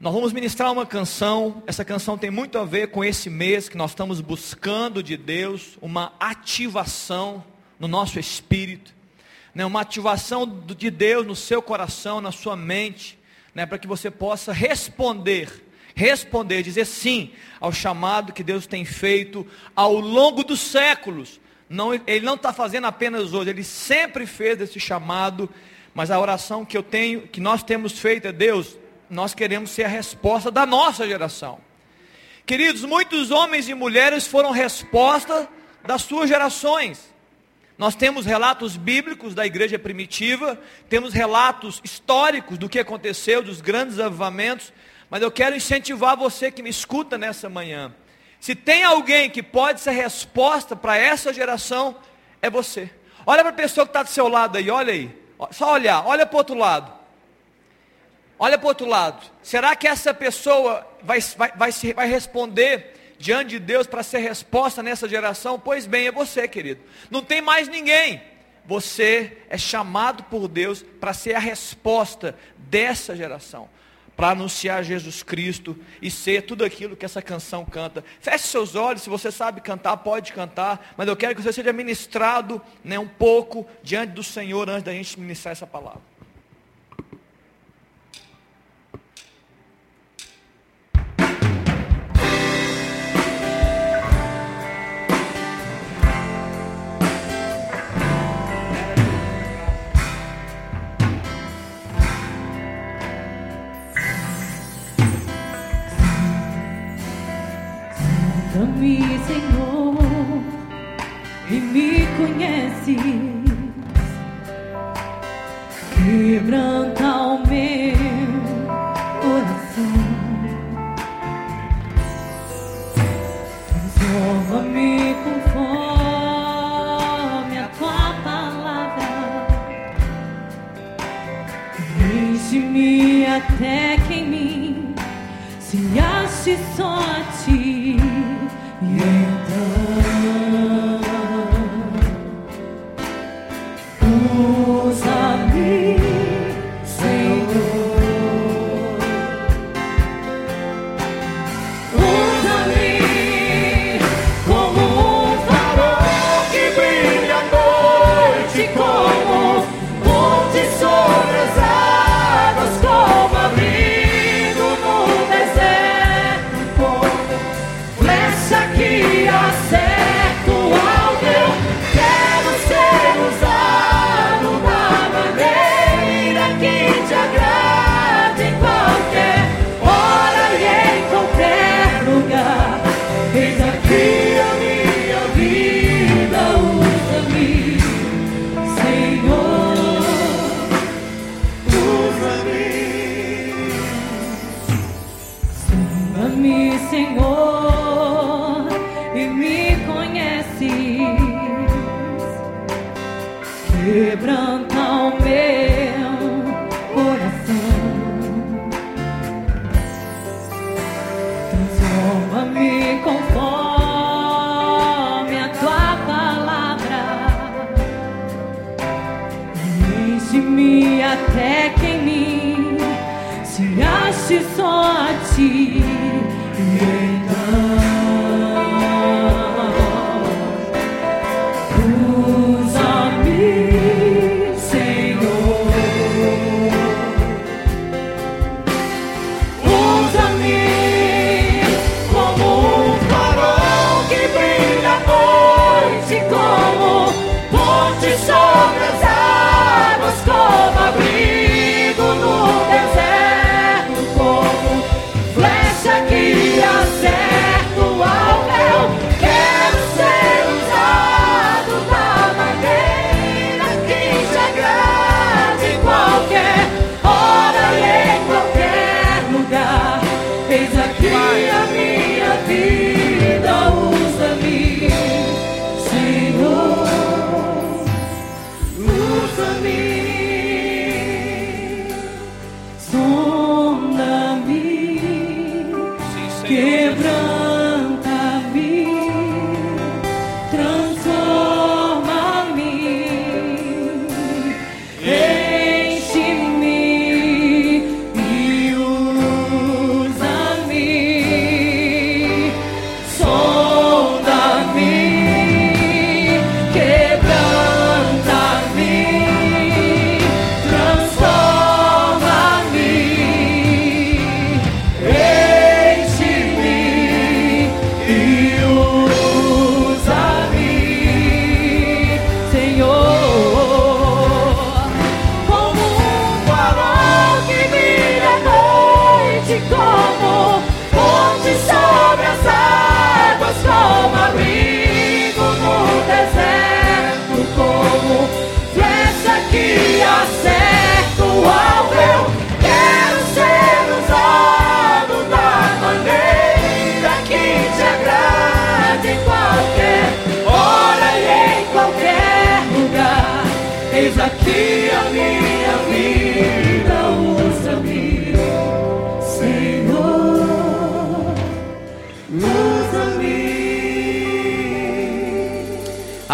Nós vamos ministrar uma canção. Essa canção tem muito a ver com esse mês que nós estamos buscando de Deus uma ativação no nosso espírito, né? uma ativação de Deus no seu coração, na sua mente, né? para que você possa responder, responder, dizer sim ao chamado que Deus tem feito ao longo dos séculos. Não, ele não está fazendo apenas hoje, ele sempre fez esse chamado, mas a oração que eu tenho, que nós temos feito é Deus nós queremos ser a resposta da nossa geração. Queridos, muitos homens e mulheres foram resposta das suas gerações. Nós temos relatos bíblicos da igreja primitiva, temos relatos históricos do que aconteceu, dos grandes avivamentos, mas eu quero incentivar você que me escuta nessa manhã. Se tem alguém que pode ser resposta para essa geração, é você. Olha para a pessoa que está do seu lado aí, olha aí. Só olhar, olha para o outro lado. Olha para o outro lado. Será que essa pessoa vai, vai, vai, vai responder diante de Deus para ser resposta nessa geração? Pois bem, é você, querido. Não tem mais ninguém. Você é chamado por Deus para ser a resposta dessa geração. Para anunciar Jesus Cristo e ser tudo aquilo que essa canção canta. Feche seus olhos, se você sabe cantar, pode cantar. Mas eu quero que você seja ministrado né, um pouco diante do Senhor antes da gente ministrar essa palavra. Ama-me, Senhor, e me conheces. Quebranta o meu coração.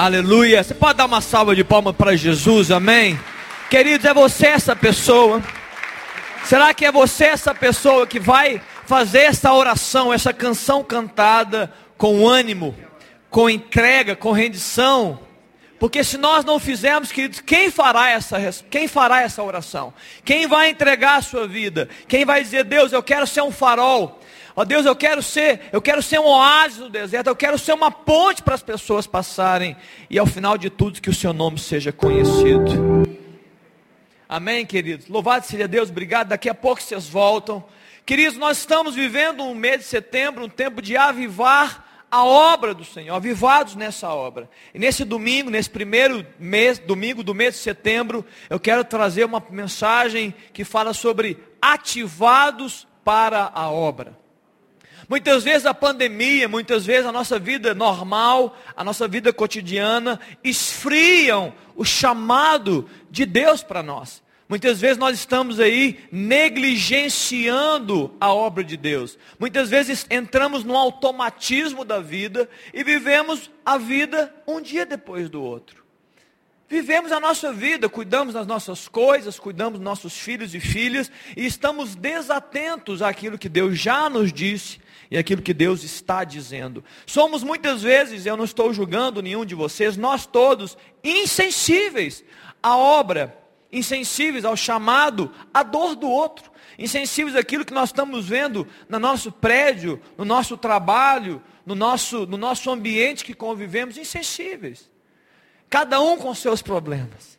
Aleluia. Você pode dar uma salva de palmas para Jesus, amém? Queridos, é você essa pessoa? Será que é você essa pessoa que vai fazer essa oração, essa canção cantada com ânimo, com entrega, com rendição? Porque se nós não fizermos, queridos, quem fará essa, quem fará essa oração? Quem vai entregar a sua vida? Quem vai dizer, Deus, eu quero ser um farol. Ó Deus, eu quero ser, eu quero ser um oásis no deserto, eu quero ser uma ponte para as pessoas passarem e ao final de tudo que o seu nome seja conhecido. Amém, queridos? Louvado seja Deus, obrigado. Daqui a pouco vocês voltam. Queridos, nós estamos vivendo um mês de setembro, um tempo de avivar a obra do Senhor, avivados nessa obra. E nesse domingo, nesse primeiro mês, domingo do mês de setembro, eu quero trazer uma mensagem que fala sobre ativados para a obra. Muitas vezes a pandemia, muitas vezes a nossa vida normal, a nossa vida cotidiana, esfriam o chamado de Deus para nós. Muitas vezes nós estamos aí negligenciando a obra de Deus. Muitas vezes entramos no automatismo da vida e vivemos a vida um dia depois do outro. Vivemos a nossa vida, cuidamos das nossas coisas, cuidamos dos nossos filhos e filhas e estamos desatentos àquilo que Deus já nos disse e aquilo que Deus está dizendo. Somos muitas vezes, eu não estou julgando nenhum de vocês, nós todos insensíveis à obra, insensíveis ao chamado, à dor do outro, insensíveis àquilo que nós estamos vendo no nosso prédio, no nosso trabalho, no nosso, no nosso ambiente que convivemos, insensíveis. Cada um com seus problemas.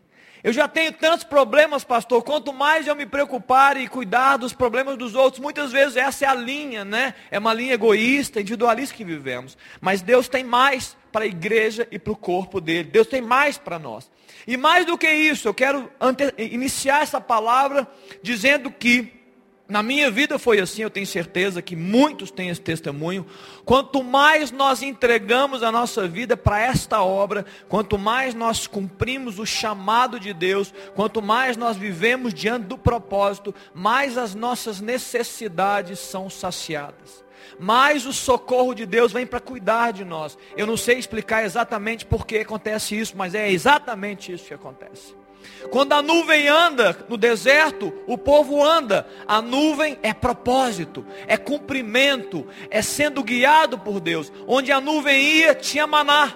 Eu já tenho tantos problemas, pastor. Quanto mais eu me preocupar e cuidar dos problemas dos outros, muitas vezes essa é a linha, né? É uma linha egoísta, individualista que vivemos. Mas Deus tem mais para a igreja e para o corpo dele. Deus tem mais para nós. E mais do que isso, eu quero iniciar essa palavra dizendo que na minha vida foi assim, eu tenho certeza que muitos têm esse testemunho. Quanto mais nós entregamos a nossa vida para esta obra, quanto mais nós cumprimos o chamado de Deus, quanto mais nós vivemos diante do propósito, mais as nossas necessidades são saciadas. Mais o socorro de Deus vem para cuidar de nós. Eu não sei explicar exatamente por que acontece isso, mas é exatamente isso que acontece. Quando a nuvem anda no deserto, o povo anda. A nuvem é propósito, é cumprimento, é sendo guiado por Deus. Onde a nuvem ia, tinha maná.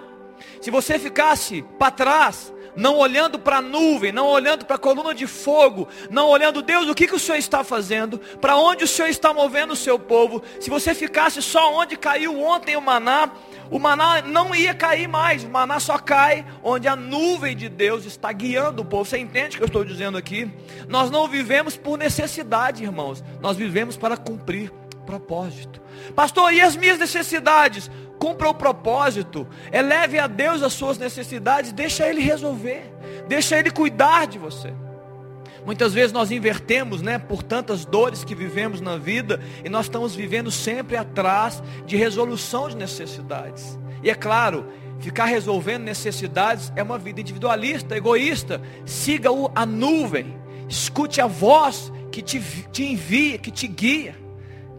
Se você ficasse para trás, não olhando para a nuvem, não olhando para a coluna de fogo, não olhando, Deus, o que, que o Senhor está fazendo, para onde o Senhor está movendo o seu povo, se você ficasse só onde caiu ontem o maná, o maná não ia cair mais, o maná só cai onde a nuvem de Deus está guiando o povo. Você entende o que eu estou dizendo aqui? Nós não vivemos por necessidade, irmãos, nós vivemos para cumprir propósito. Pastor, e as minhas necessidades? Cumpra o propósito, eleve a Deus as suas necessidades, deixa Ele resolver, deixa Ele cuidar de você. Muitas vezes nós invertemos, né, por tantas dores que vivemos na vida, e nós estamos vivendo sempre atrás de resolução de necessidades. E é claro, ficar resolvendo necessidades é uma vida individualista, egoísta. Siga a nuvem, escute a voz que te, te envia, que te guia.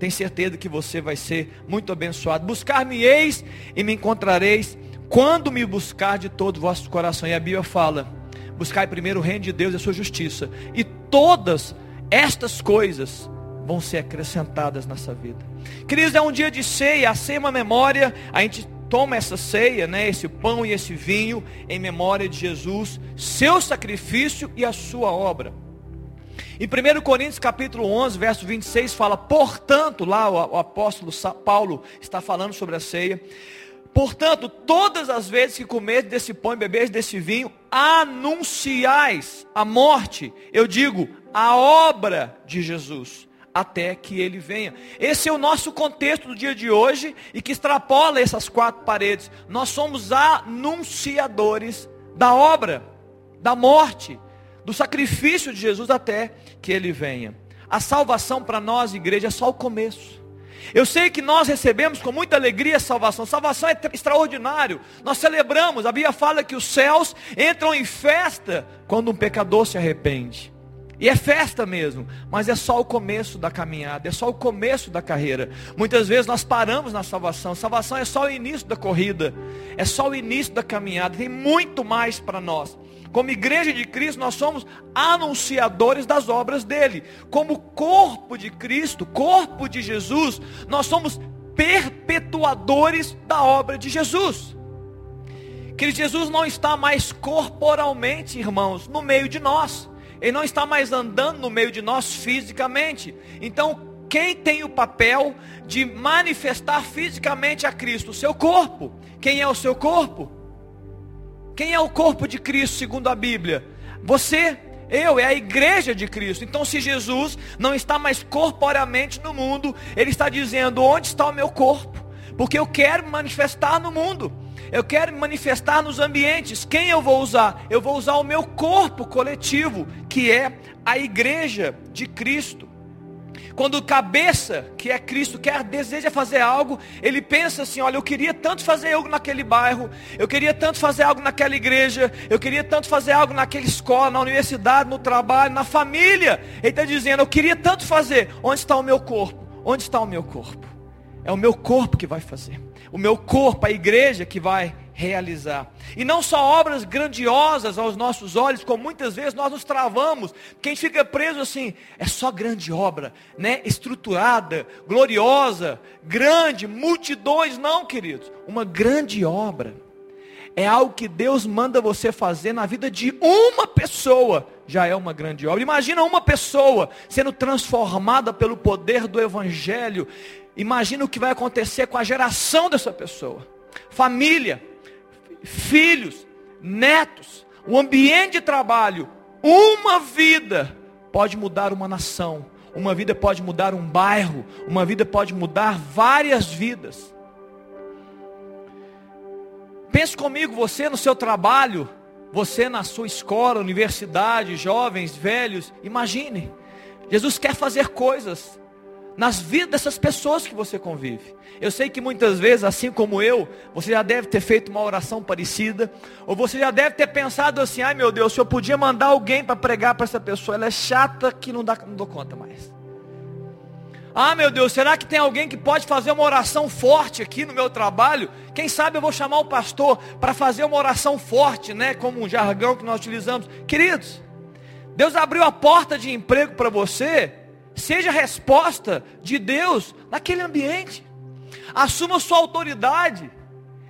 Tem certeza que você vai ser muito abençoado. Buscar-me-eis e me encontrareis quando me buscar de todo o vosso coração. E a Bíblia fala: buscai primeiro o reino de Deus e a sua justiça. E todas estas coisas vão ser acrescentadas nessa vida. Queridos, é um dia de ceia, a ceia é uma memória, a gente toma essa ceia, né, esse pão e esse vinho em memória de Jesus, seu sacrifício e a sua obra. Em 1 Coríntios capítulo 11, verso 26 fala, portanto, lá o, apóstolo Paulo está falando sobre a ceia. Portanto, todas as vezes que comeres desse pão e beberes desse vinho, anunciais a morte, eu digo, a obra de Jesus, até que ele venha. Esse é o nosso contexto do dia de hoje e que extrapola essas quatro paredes. Nós somos anunciadores da obra, da morte, do sacrifício de Jesus até que ele venha. A salvação para nós, igreja, é só o começo. Eu sei que nós recebemos com muita alegria a salvação. Salvação é extraordinário. Nós celebramos. A Bíblia fala que os céus entram em festa quando um pecador se arrepende. E é festa mesmo, mas é só o começo da caminhada, é só o começo da carreira. Muitas vezes nós paramos na salvação. Salvação é só o início da corrida, é só o início da caminhada. Tem muito mais para nós. Como igreja de Cristo, nós somos anunciadores das obras dele. Como corpo de Cristo, corpo de Jesus, nós somos perpetuadores da obra de Jesus. Que Jesus não está mais corporalmente, irmãos, no meio de nós. Ele não está mais andando no meio de nós fisicamente. Então, quem tem o papel de manifestar fisicamente a Cristo? O seu corpo. Quem é o seu corpo? Quem é o corpo de Cristo, segundo a Bíblia? Você, eu, é a igreja de Cristo. Então, se Jesus não está mais corporeamente no mundo, Ele está dizendo: onde está o meu corpo? Porque eu quero manifestar no mundo. Eu quero manifestar nos ambientes. Quem eu vou usar? Eu vou usar o meu corpo coletivo, que é a igreja de Cristo. Quando o cabeça, que é Cristo, quer deseja fazer algo, ele pensa assim: olha, eu queria tanto fazer algo naquele bairro, eu queria tanto fazer algo naquela igreja, eu queria tanto fazer algo naquela escola, na universidade, no trabalho, na família. Ele está dizendo: eu queria tanto fazer. Onde está o meu corpo? Onde está o meu corpo? É o meu corpo que vai fazer o meu corpo, a igreja que vai realizar. E não só obras grandiosas aos nossos olhos, como muitas vezes nós nos travamos, quem fica preso assim, é só grande obra, né? Estruturada, gloriosa, grande, multidões, não, queridos. Uma grande obra é algo que Deus manda você fazer na vida de uma pessoa, já é uma grande obra. Imagina uma pessoa sendo transformada pelo poder do evangelho, Imagina o que vai acontecer com a geração dessa pessoa. Família, filhos, netos, o ambiente de trabalho, uma vida pode mudar uma nação, uma vida pode mudar um bairro, uma vida pode mudar várias vidas. Pense comigo, você no seu trabalho, você na sua escola, universidade, jovens, velhos, imagine. Jesus quer fazer coisas nas vidas dessas pessoas que você convive. Eu sei que muitas vezes, assim como eu, você já deve ter feito uma oração parecida, ou você já deve ter pensado assim: ai meu Deus, se eu podia mandar alguém para pregar para essa pessoa, ela é chata que não, dá, não dou conta mais. Ah meu Deus, será que tem alguém que pode fazer uma oração forte aqui no meu trabalho? Quem sabe eu vou chamar o pastor para fazer uma oração forte, né? Como um jargão que nós utilizamos. Queridos, Deus abriu a porta de emprego para você Seja a resposta de Deus naquele ambiente. Assuma sua autoridade.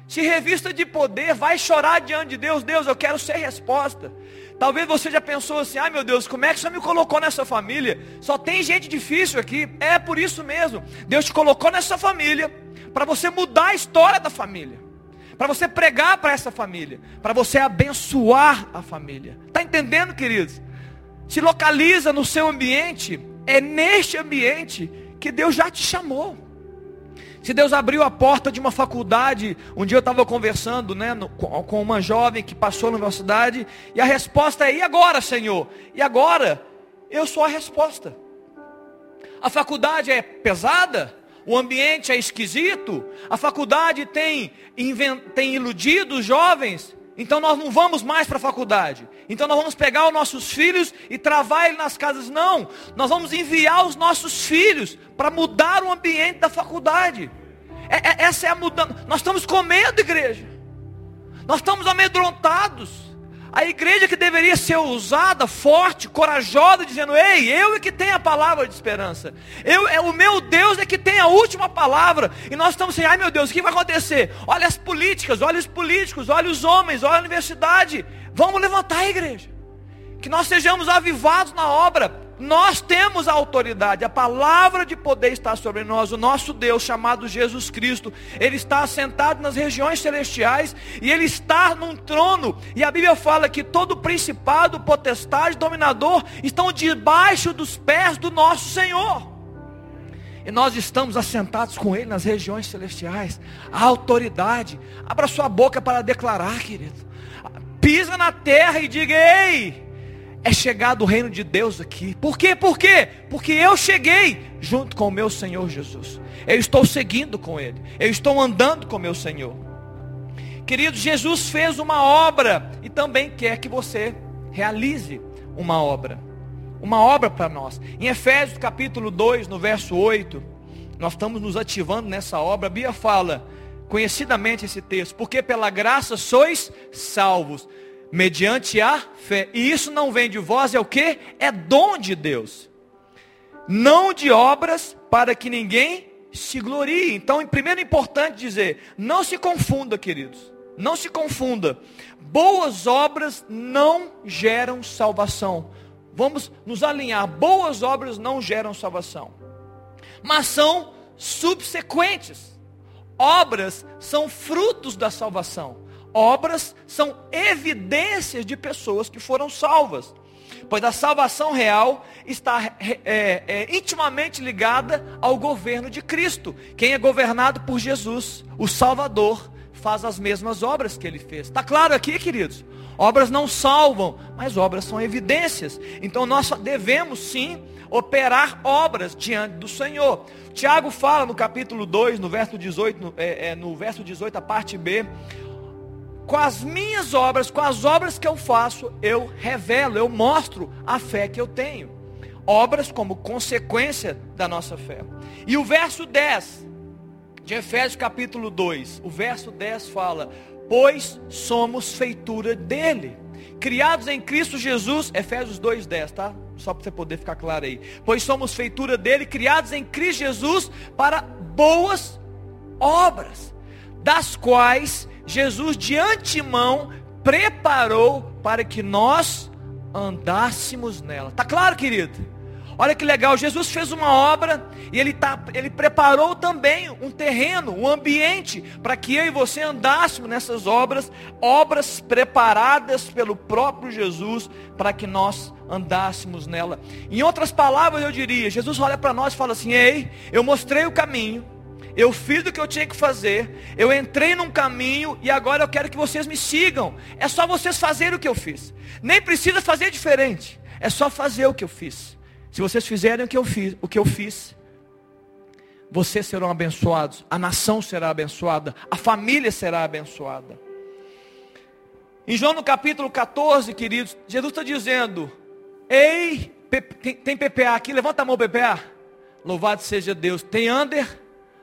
Se revista de poder, vai chorar diante de Deus. Deus, eu quero ser resposta. Talvez você já pensou assim: ai meu Deus, como é que você me colocou nessa família? Só tem gente difícil aqui. É por isso mesmo. Deus te colocou nessa família para você mudar a história da família. Para você pregar para essa família. Para você abençoar a família. Está entendendo, queridos? Se localiza no seu ambiente é neste ambiente que Deus já te chamou. Se Deus abriu a porta de uma faculdade, um dia eu estava conversando né, no, com uma jovem que passou na universidade, e a resposta é: e agora, Senhor? E agora? Eu sou a resposta. A faculdade é pesada, o ambiente é esquisito, a faculdade tem, tem iludido os jovens, então nós não vamos mais para a faculdade. Então nós vamos pegar os nossos filhos e travar eles nas casas. Não. Nós vamos enviar os nossos filhos para mudar o ambiente da faculdade. É, é, essa é a mudança. Nós estamos com medo, igreja. Nós estamos amedrontados. A igreja que deveria ser usada, forte, corajosa, dizendo: Ei, eu é que tenho a palavra de esperança. Eu, é, o meu Deus é que tem a última palavra. E nós estamos assim: ai meu Deus, o que vai acontecer? Olha as políticas, olha os políticos, olha os homens, olha a universidade. Vamos levantar a igreja. Que nós sejamos avivados na obra. Nós temos a autoridade, a palavra de poder está sobre nós. O nosso Deus, chamado Jesus Cristo, Ele está assentado nas regiões celestiais e Ele está num trono. E a Bíblia fala que todo principado, potestade, dominador estão debaixo dos pés do nosso Senhor. E nós estamos assentados com Ele nas regiões celestiais. A autoridade. Abra sua boca para declarar, querido. Pisa na terra e diga: Ei, é chegado o reino de Deus aqui. Por quê? Por quê? Porque eu cheguei junto com o meu Senhor Jesus. Eu estou seguindo com Ele. Eu estou andando com o meu Senhor. Querido, Jesus fez uma obra e também quer que você realize uma obra uma obra para nós. Em Efésios capítulo 2, no verso 8, nós estamos nos ativando nessa obra. A Bíblia fala conhecidamente esse texto, porque pela graça sois salvos, mediante a fé. E isso não vem de vós, é o que? É dom de Deus. Não de obras para que ninguém se glorie. Então, primeiro é importante dizer, não se confunda, queridos. Não se confunda. Boas obras não geram salvação. Vamos nos alinhar. Boas obras não geram salvação, mas são subsequentes. Obras são frutos da salvação. Obras são evidências de pessoas que foram salvas. Pois a salvação real está é, é, intimamente ligada ao governo de Cristo. Quem é governado por Jesus, o Salvador, faz as mesmas obras que ele fez. Está claro aqui, queridos? Obras não salvam, mas obras são evidências. Então nós devemos sim operar obras diante do Senhor. Tiago fala no capítulo 2, no verso 18, no, é, é, no verso 18, a parte B, com as minhas obras, com as obras que eu faço, eu revelo, eu mostro a fé que eu tenho. Obras como consequência da nossa fé. E o verso 10 de Efésios capítulo 2, o verso 10 fala: pois somos feitura dele. Criados em Cristo Jesus, Efésios 2:10, tá? Só para você poder ficar claro aí. Pois somos feitura dele, criados em Cristo Jesus para boas obras, das quais Jesus de antemão preparou para que nós andássemos nela. Tá claro, querido? Olha que legal, Jesus fez uma obra e ele, tá, ele preparou também um terreno, um ambiente, para que eu e você andássemos nessas obras, obras preparadas pelo próprio Jesus, para que nós andássemos nela. Em outras palavras, eu diria: Jesus olha para nós e fala assim: Ei, eu mostrei o caminho, eu fiz o que eu tinha que fazer, eu entrei num caminho e agora eu quero que vocês me sigam. É só vocês fazerem o que eu fiz, nem precisa fazer diferente, é só fazer o que eu fiz. Se vocês fizerem o que eu fiz, o que eu fiz, vocês serão abençoados, a nação será abençoada, a família será abençoada. Em João no capítulo 14, queridos, Jesus está dizendo: Ei, tem PPA aqui, levanta a mão PPA. Louvado seja Deus. Tem under?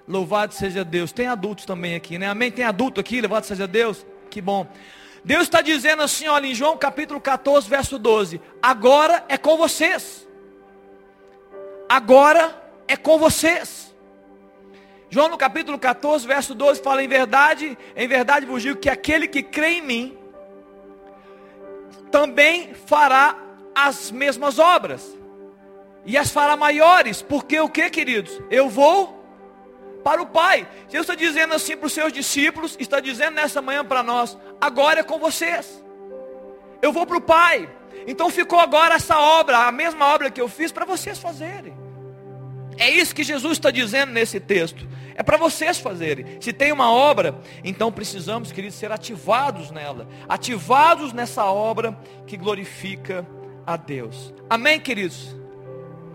Louvado seja Deus. Tem adultos também aqui, né? Amém? Tem adulto aqui, louvado seja Deus. Que bom. Deus está dizendo assim, olha, em João capítulo 14, verso 12: Agora é com vocês agora é com vocês. João no capítulo 14, verso 12 fala em verdade, em verdade vos digo que aquele que crê em mim também fará as mesmas obras. E as fará maiores, porque o que, queridos? Eu vou para o Pai. Jesus está dizendo assim para os seus discípulos, está dizendo nessa manhã para nós, agora é com vocês. Eu vou para o Pai. Então ficou agora essa obra, a mesma obra que eu fiz, para vocês fazerem. É isso que Jesus está dizendo nesse texto. É para vocês fazerem. Se tem uma obra, então precisamos, queridos, ser ativados nela. Ativados nessa obra que glorifica a Deus. Amém, queridos?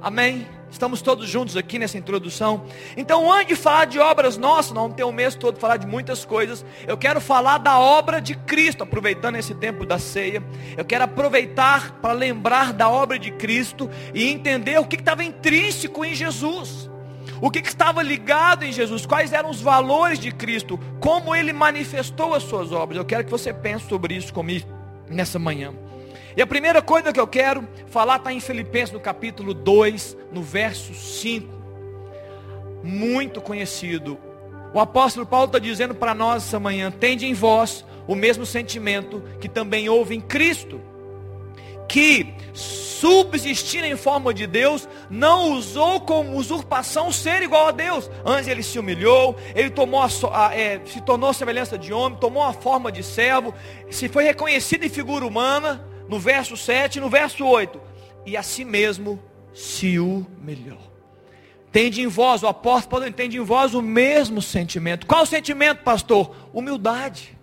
Amém? Estamos todos juntos aqui nessa introdução. Então, antes de falar de obras nossas, não tem o mês todo falar de muitas coisas. Eu quero falar da obra de Cristo, aproveitando esse tempo da ceia. Eu quero aproveitar para lembrar da obra de Cristo e entender o que estava intrínseco em Jesus. O que, que estava ligado em Jesus? Quais eram os valores de Cristo? Como ele manifestou as suas obras? Eu quero que você pense sobre isso comigo nessa manhã. E a primeira coisa que eu quero falar está em Filipenses no capítulo 2, no verso 5. Muito conhecido. O apóstolo Paulo está dizendo para nós essa manhã: tende em vós o mesmo sentimento que também houve em Cristo, que, subsistindo em forma de Deus, não usou como usurpação ser igual a Deus. Antes ele se humilhou, ele tomou a, a, é, se tornou semelhança de homem, tomou a forma de servo, se foi reconhecido em figura humana no verso 7 e no verso 8. E a si mesmo se humilhou. Tende em vós, o apóstolo Paulo entende em vós o mesmo sentimento. Qual sentimento, pastor? Humildade.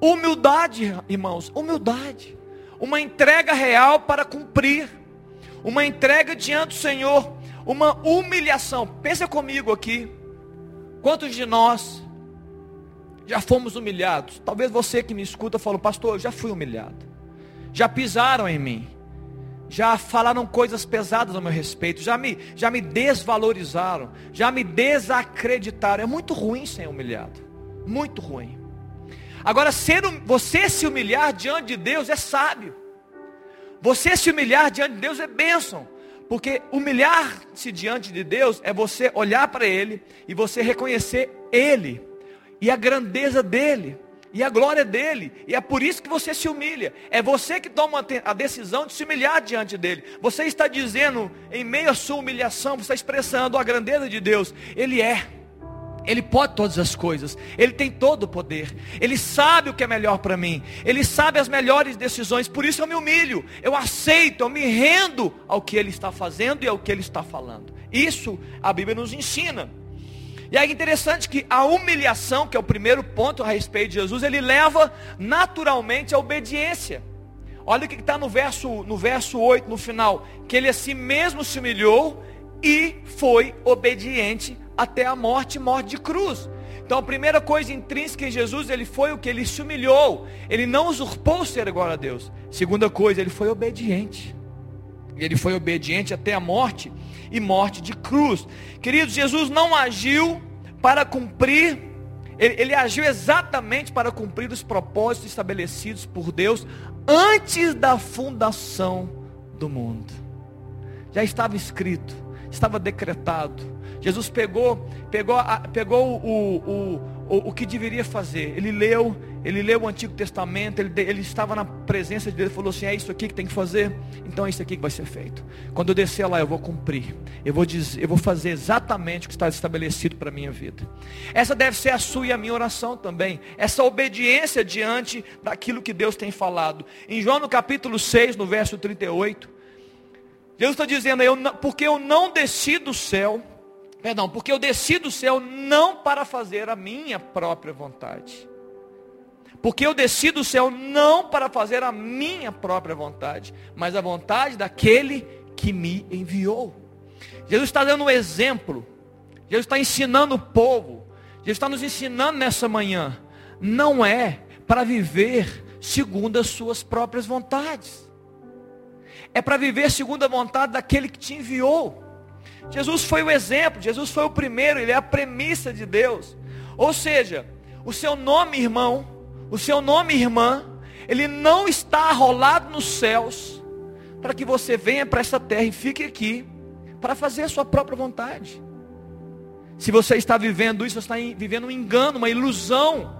Humildade, irmãos, humildade. Uma entrega real para cumprir. Uma entrega diante do Senhor. Uma humilhação. Pensa comigo aqui. Quantos de nós já fomos humilhados? Talvez você que me escuta falou, pastor, eu já fui humilhado. Já pisaram em mim já falaram coisas pesadas a meu respeito, já me, já me desvalorizaram, já me desacreditaram. É muito ruim ser humilhado, muito ruim. Agora, ser, você se humilhar diante de Deus é sábio. Você se humilhar diante de Deus é bênção. Porque humilhar-se diante de Deus é você olhar para Ele e você reconhecer Ele e a grandeza dEle e a glória dele. E é por isso que você se humilha. É você que toma a decisão de se humilhar diante dele. Você está dizendo, em meio à sua humilhação, você está expressando a grandeza de Deus. Ele é. Ele pode todas as coisas. Ele tem todo o poder. Ele sabe o que é melhor para mim. Ele sabe as melhores decisões. Por isso eu me humilho. Eu aceito, eu me rendo ao que ele está fazendo e ao que ele está falando. Isso a Bíblia nos ensina. E é interessante que a humilhação, que é o primeiro ponto a respeito de Jesus, ele leva naturalmente à obediência. Olha o que está no verso, no verso 8, no final. Que ele a si mesmo se humilhou e foi obediente até a morte, morte de cruz. Então a primeira coisa intrínseca em Jesus, ele foi o que? Ele se humilhou. Ele não usurpou ser igual a Deus. Segunda coisa, ele foi obediente. Ele foi obediente até a morte e morte de cruz. Queridos, Jesus não agiu para cumprir, ele, ele agiu exatamente para cumprir os propósitos estabelecidos por Deus antes da fundação do mundo. Já estava escrito, estava decretado. Jesus pegou, pegou, pegou o, o, o, o que deveria fazer. Ele leu, ele leu o Antigo Testamento, ele, ele estava na presença de Deus e falou assim: é isso aqui que tem que fazer, então é isso aqui que vai ser feito. Quando eu descer lá, eu vou cumprir, eu vou, dizer, eu vou fazer exatamente o que está estabelecido para a minha vida. Essa deve ser a sua e a minha oração também, essa obediência diante daquilo que Deus tem falado. Em João no capítulo 6, no verso 38, Deus está dizendo: eu, porque eu não desci do céu, perdão, porque eu desci do céu não para fazer a minha própria vontade porque eu desci do céu não para fazer a minha própria vontade, mas a vontade daquele que me enviou. Jesus está dando um exemplo. Jesus está ensinando o povo. Jesus está nos ensinando nessa manhã. Não é para viver segundo as suas próprias vontades. É para viver segundo a vontade daquele que te enviou. Jesus foi o exemplo, Jesus foi o primeiro, ele é a premissa de Deus. Ou seja, o seu nome, irmão, o seu nome, irmã, ele não está arrolado nos céus para que você venha para essa terra e fique aqui para fazer a sua própria vontade. Se você está vivendo isso, você está vivendo um engano, uma ilusão.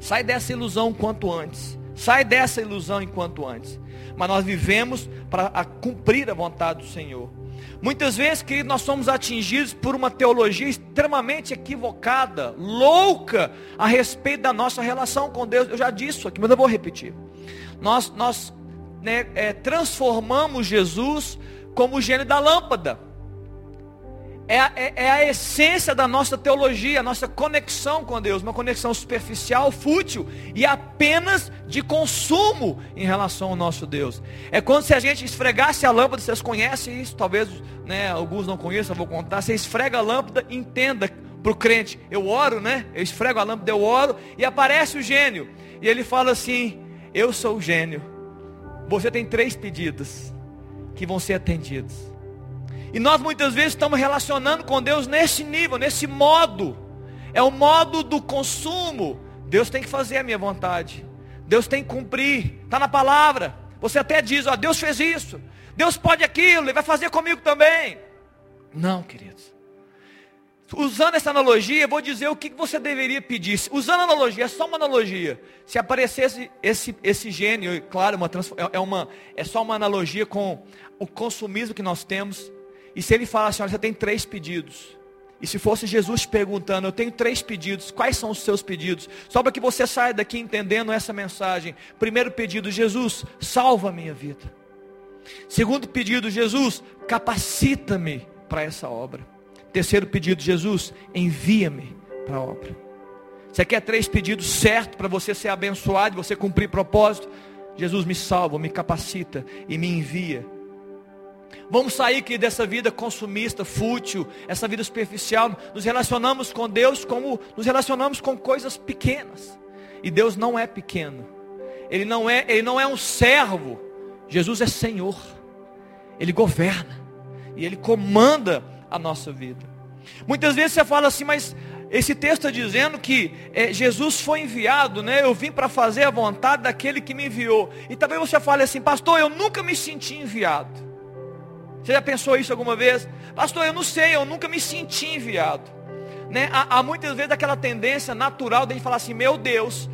Sai dessa ilusão quanto antes. Sai dessa ilusão enquanto antes. Mas nós vivemos para cumprir a vontade do Senhor. Muitas vezes, querido, nós somos atingidos por uma teologia extremamente equivocada, louca, a respeito da nossa relação com Deus. Eu já disse isso aqui, mas eu vou repetir. Nós, nós né, é, transformamos Jesus como o gênio da lâmpada é a, é, é a, essência da nossa teologia, a nossa conexão com Deus, uma conexão superficial, fútil e apenas de consumo em relação ao nosso Deus. É como se a gente esfregasse a lâmpada, vocês conhecem isso, talvez né, alguns não conheçam, eu vou contar. Você esfrega a lâmpada, entenda para o crente, eu oro, né? Eu esfrego a lâmpada, eu oro, e aparece o gênio. E ele fala assim: Eu sou o gênio. Você tem três pedidos que vão ser atendidos. E nós muitas vezes estamos relacionando com Deus nesse nível, nesse modo. É o modo do consumo. Deus tem que fazer a minha vontade. Deus tem que cumprir. Está na palavra. Você até diz, ó, Deus fez isso. Deus pode aquilo, Ele vai fazer comigo também. Não, queridos. Usando essa analogia, eu vou dizer o que você deveria pedir. Usando analogia, é só uma analogia. Se aparecesse esse, esse gênio, claro, uma, é, é, uma, é só uma analogia com o consumismo que nós temos e se ele falasse, olha, você tem três pedidos. E se fosse Jesus perguntando, eu tenho três pedidos, quais são os seus pedidos? Só para que você saia daqui entendendo essa mensagem. Primeiro pedido, Jesus, salva a minha vida. Segundo pedido, Jesus, capacita-me para essa obra. Terceiro pedido, Jesus, envia-me para a obra. Você quer três pedidos certos para você ser abençoado, você cumprir propósito? Jesus me salva, me capacita e me envia. Vamos sair aqui dessa vida consumista, fútil, essa vida superficial. Nos relacionamos com Deus como nos relacionamos com coisas pequenas. E Deus não é pequeno. Ele não é, ele não é um servo. Jesus é Senhor. Ele governa e ele comanda a nossa vida. Muitas vezes você fala assim, mas esse texto está dizendo que é, Jesus foi enviado, né? Eu vim para fazer a vontade daquele que me enviou. E talvez você fale assim, pastor, eu nunca me senti enviado. Você já pensou isso alguma vez? Pastor, eu não sei, eu nunca me senti enviado. Né? Há, há muitas vezes aquela tendência natural de a gente falar assim, meu Deus,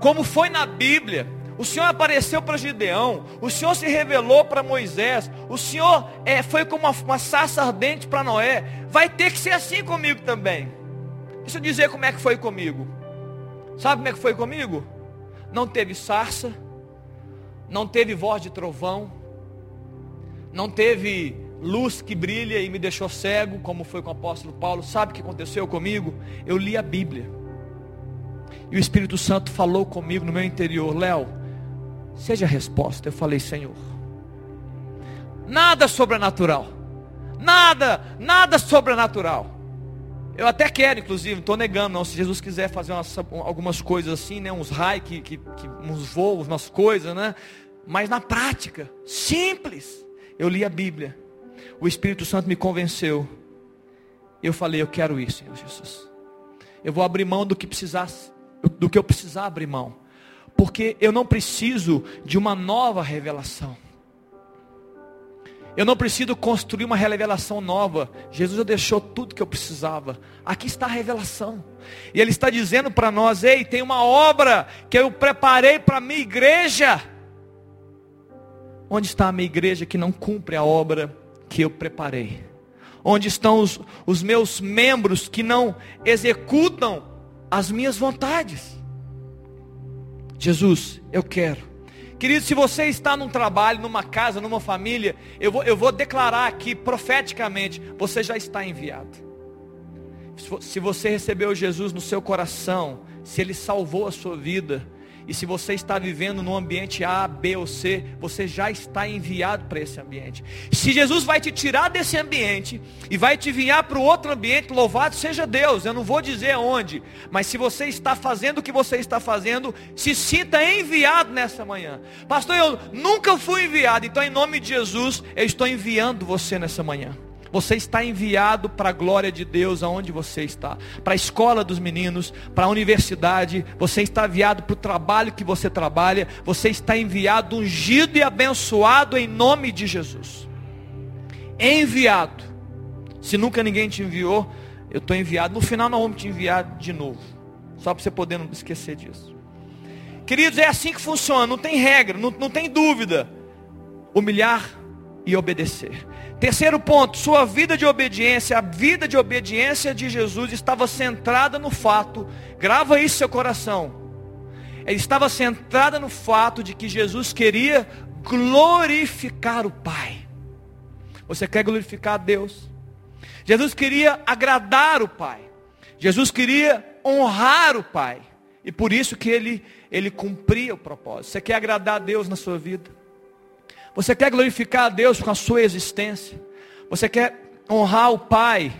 como foi na Bíblia, o Senhor apareceu para Gideão, o Senhor se revelou para Moisés, o Senhor é, foi como uma, uma sarça ardente para Noé. Vai ter que ser assim comigo também. Deixa eu dizer como é que foi comigo. Sabe como é que foi comigo? Não teve sarça, não teve voz de trovão, não teve luz que brilha e me deixou cego, como foi com o apóstolo Paulo. Sabe o que aconteceu comigo? Eu li a Bíblia. E o Espírito Santo falou comigo no meu interior, Léo, seja a resposta. Eu falei, Senhor, nada sobrenatural. Nada, nada sobrenatural. Eu até quero, inclusive, não estou negando, não. Se Jesus quiser fazer umas, algumas coisas assim, né? Uns raios, que, que, que, uns voos, umas coisas, né? Mas na prática, simples. Eu li a Bíblia. O Espírito Santo me convenceu. Eu falei, eu quero isso, Senhor Jesus. Eu vou abrir mão do que precisasse, do que eu precisar abrir mão. Porque eu não preciso de uma nova revelação. Eu não preciso construir uma revelação nova. Jesus já deixou tudo que eu precisava. Aqui está a revelação. E Ele está dizendo para nós: ei, tem uma obra que eu preparei para a minha igreja. Onde está a minha igreja que não cumpre a obra que eu preparei? Onde estão os, os meus membros que não executam as minhas vontades? Jesus, eu quero Querido, se você está num trabalho, numa casa, numa família, eu vou, eu vou declarar aqui profeticamente: você já está enviado. Se você recebeu Jesus no seu coração, se Ele salvou a sua vida, e se você está vivendo no ambiente A, B ou C, você já está enviado para esse ambiente. Se Jesus vai te tirar desse ambiente e vai te enviar para o outro ambiente, louvado seja Deus. Eu não vou dizer onde, mas se você está fazendo o que você está fazendo, se sinta enviado nessa manhã. Pastor, eu nunca fui enviado, então em nome de Jesus, eu estou enviando você nessa manhã. Você está enviado para a glória de Deus aonde você está. Para a escola dos meninos, para a universidade. Você está enviado para o trabalho que você trabalha. Você está enviado, ungido e abençoado em nome de Jesus. Enviado. Se nunca ninguém te enviou, eu estou enviado. No final nós vamos te enviar de novo. Só para você poder não esquecer disso. Queridos, é assim que funciona. Não tem regra, não, não tem dúvida. Humilhar e obedecer. Terceiro ponto, sua vida de obediência, a vida de obediência de Jesus estava centrada no fato, grava isso seu coração. Estava centrada no fato de que Jesus queria glorificar o Pai. Você quer glorificar a Deus? Jesus queria agradar o Pai. Jesus queria honrar o Pai. E por isso que ele, ele cumpria o propósito. Você quer agradar a Deus na sua vida? Você quer glorificar a Deus com a sua existência? Você quer honrar o Pai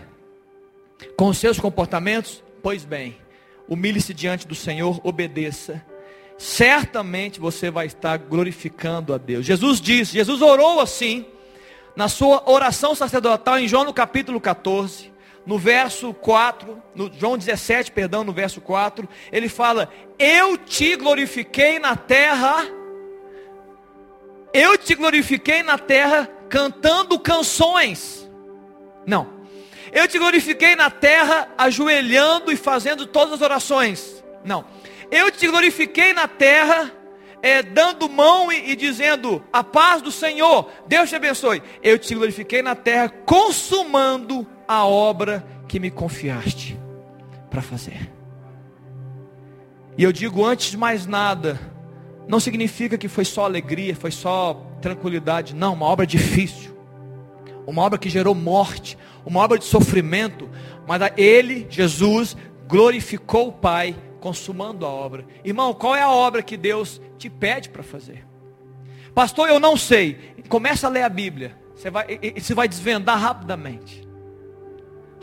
com os seus comportamentos? Pois bem, humilhe-se diante do Senhor, obedeça. Certamente você vai estar glorificando a Deus. Jesus disse, Jesus orou assim, na sua oração sacerdotal em João no capítulo 14, no verso 4, no João 17, perdão, no verso 4, ele fala: Eu te glorifiquei na terra eu te glorifiquei na terra cantando canções. Não. Eu te glorifiquei na terra ajoelhando e fazendo todas as orações. Não. Eu te glorifiquei na terra é, dando mão e, e dizendo a paz do Senhor. Deus te abençoe. Eu te glorifiquei na terra consumando a obra que me confiaste para fazer. E eu digo antes de mais nada, não significa que foi só alegria, foi só tranquilidade. Não, uma obra difícil. uma obra que gerou morte, uma obra de sofrimento, mas ele, Jesus, glorificou o Pai, consumando a obra. Irmão, qual é a obra que Deus te pede para fazer? Pastor, eu não sei. Começa a ler a Bíblia. Você vai, você vai desvendar rapidamente.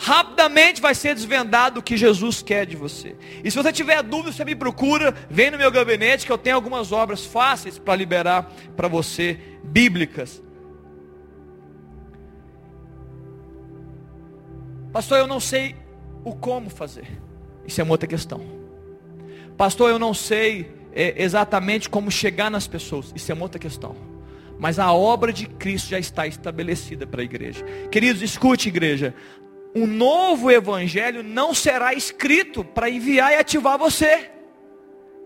Rapidamente vai ser desvendado o que Jesus quer de você. E se você tiver dúvida, você me procura, vem no meu gabinete que eu tenho algumas obras fáceis para liberar para você, bíblicas. Pastor, eu não sei o como fazer. Isso é uma outra questão. Pastor, eu não sei é, exatamente como chegar nas pessoas. Isso é uma outra questão. Mas a obra de Cristo já está estabelecida para a igreja. Queridos, escute, igreja. Um novo evangelho não será escrito para enviar e ativar você.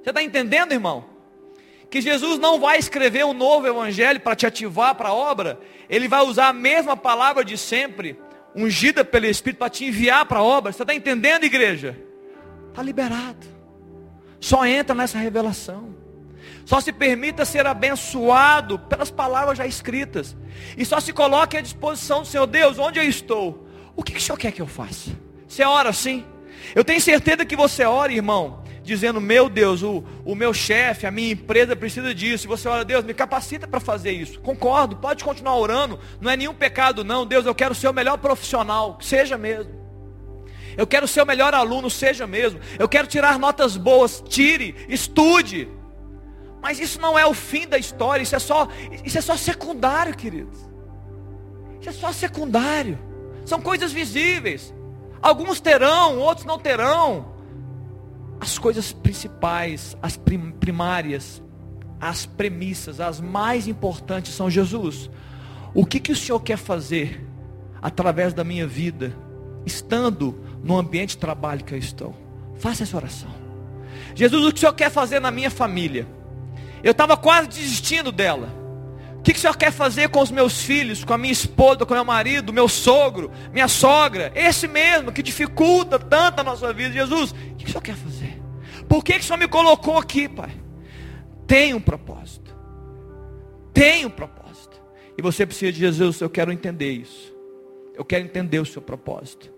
Você está entendendo, irmão? Que Jesus não vai escrever um novo evangelho para te ativar para a obra. Ele vai usar a mesma palavra de sempre ungida pelo Espírito para te enviar para a obra. Você está entendendo, igreja? Está liberado. Só entra nessa revelação. Só se permita ser abençoado pelas palavras já escritas. E só se coloque à disposição do Senhor Deus, onde eu estou. O que, que o Senhor quer que eu faça? Você ora assim? Eu tenho certeza que você ora, irmão, dizendo, meu Deus, o, o meu chefe, a minha empresa precisa disso. E você ora, Deus, me capacita para fazer isso. Concordo, pode continuar orando. Não é nenhum pecado, não. Deus, eu quero ser o melhor profissional, seja mesmo. Eu quero ser o melhor aluno, seja mesmo. Eu quero tirar notas boas, tire, estude. Mas isso não é o fim da história, isso é só, isso é só secundário, queridos. Isso é só secundário. São coisas visíveis. Alguns terão, outros não terão as coisas principais, as prim primárias, as premissas, as mais importantes são Jesus. O que, que o Senhor quer fazer através da minha vida, estando no ambiente de trabalho que eu estou? Faça essa oração. Jesus, o que o Senhor quer fazer na minha família? Eu estava quase desistindo dela. Que, que o Senhor quer fazer com os meus filhos, com a minha esposa, com o meu marido, meu sogro, minha sogra? Esse mesmo que dificulta tanto a nossa vida. Jesus, o que, que o Senhor quer fazer? Por que, que o Senhor me colocou aqui, Pai? Tem um propósito. Tem um propósito. E você precisa de Jesus, eu quero entender isso. Eu quero entender o seu propósito.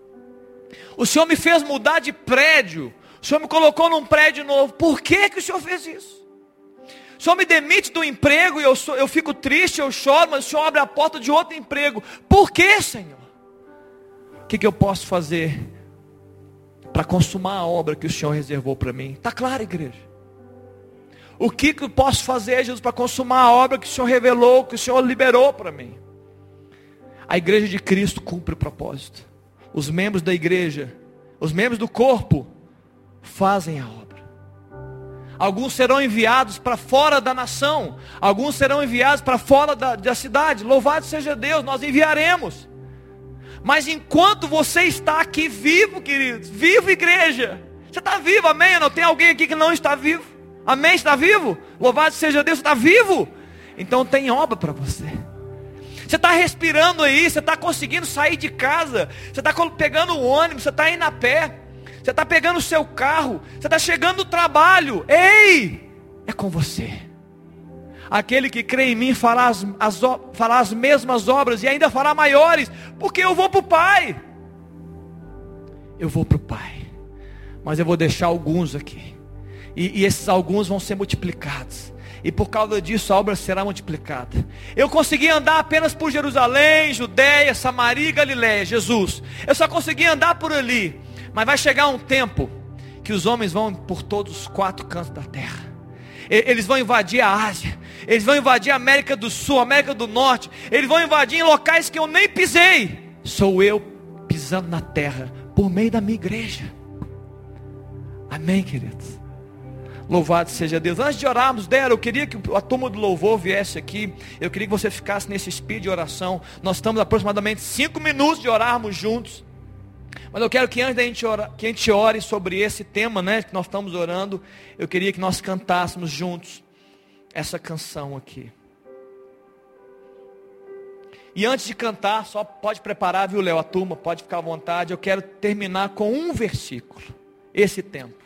O Senhor me fez mudar de prédio. O Senhor me colocou num prédio novo. Por que, que o Senhor fez isso? O Senhor me demite do emprego e eu, sou, eu fico triste, eu choro, mas o Senhor abre a porta de outro emprego. Por que, Senhor? O que, que eu posso fazer para consumar a obra que o Senhor reservou para mim. Está claro, igreja? O que, que eu posso fazer, Jesus, para consumar a obra que o Senhor revelou, que o Senhor liberou para mim? A igreja de Cristo cumpre o propósito. Os membros da igreja, os membros do corpo, fazem a obra. Alguns serão enviados para fora da nação, alguns serão enviados para fora da, da cidade. Louvado seja Deus, nós enviaremos. Mas enquanto você está aqui vivo, queridos, vivo igreja. Você está vivo, amém? Não tem alguém aqui que não está vivo? Amém? Está vivo? Louvado seja Deus, está vivo? Então tem obra para você. Você está respirando aí, você está conseguindo sair de casa, você está pegando o ônibus, você está indo a pé, você está pegando o seu carro, você está chegando no trabalho. Ei! É com você. Aquele que crê em mim fará as, as, fará as mesmas obras e ainda fará maiores, porque eu vou para o Pai. Eu vou para o Pai, mas eu vou deixar alguns aqui, e, e esses alguns vão ser multiplicados e por causa disso a obra será multiplicada. Eu consegui andar apenas por Jerusalém, Judéia, Samaria e Galiléia, Jesus. Eu só consegui andar por ali, mas vai chegar um tempo que os homens vão por todos os quatro cantos da terra. Eles vão invadir a Ásia, eles vão invadir a América do Sul, a América do Norte, eles vão invadir em locais que eu nem pisei. Sou eu pisando na terra por meio da minha igreja. Amém, queridos. Louvado seja Deus. Antes de orarmos, Dera, eu queria que a turma do louvor viesse aqui. Eu queria que você ficasse nesse speed de oração. Nós estamos aproximadamente cinco minutos de orarmos juntos. Mas eu quero que antes da gente ora, que a gente ore sobre esse tema, né, que nós estamos orando, eu queria que nós cantássemos juntos essa canção aqui. E antes de cantar, só pode preparar, viu, Léo, a turma, pode ficar à vontade. Eu quero terminar com um versículo, esse tempo.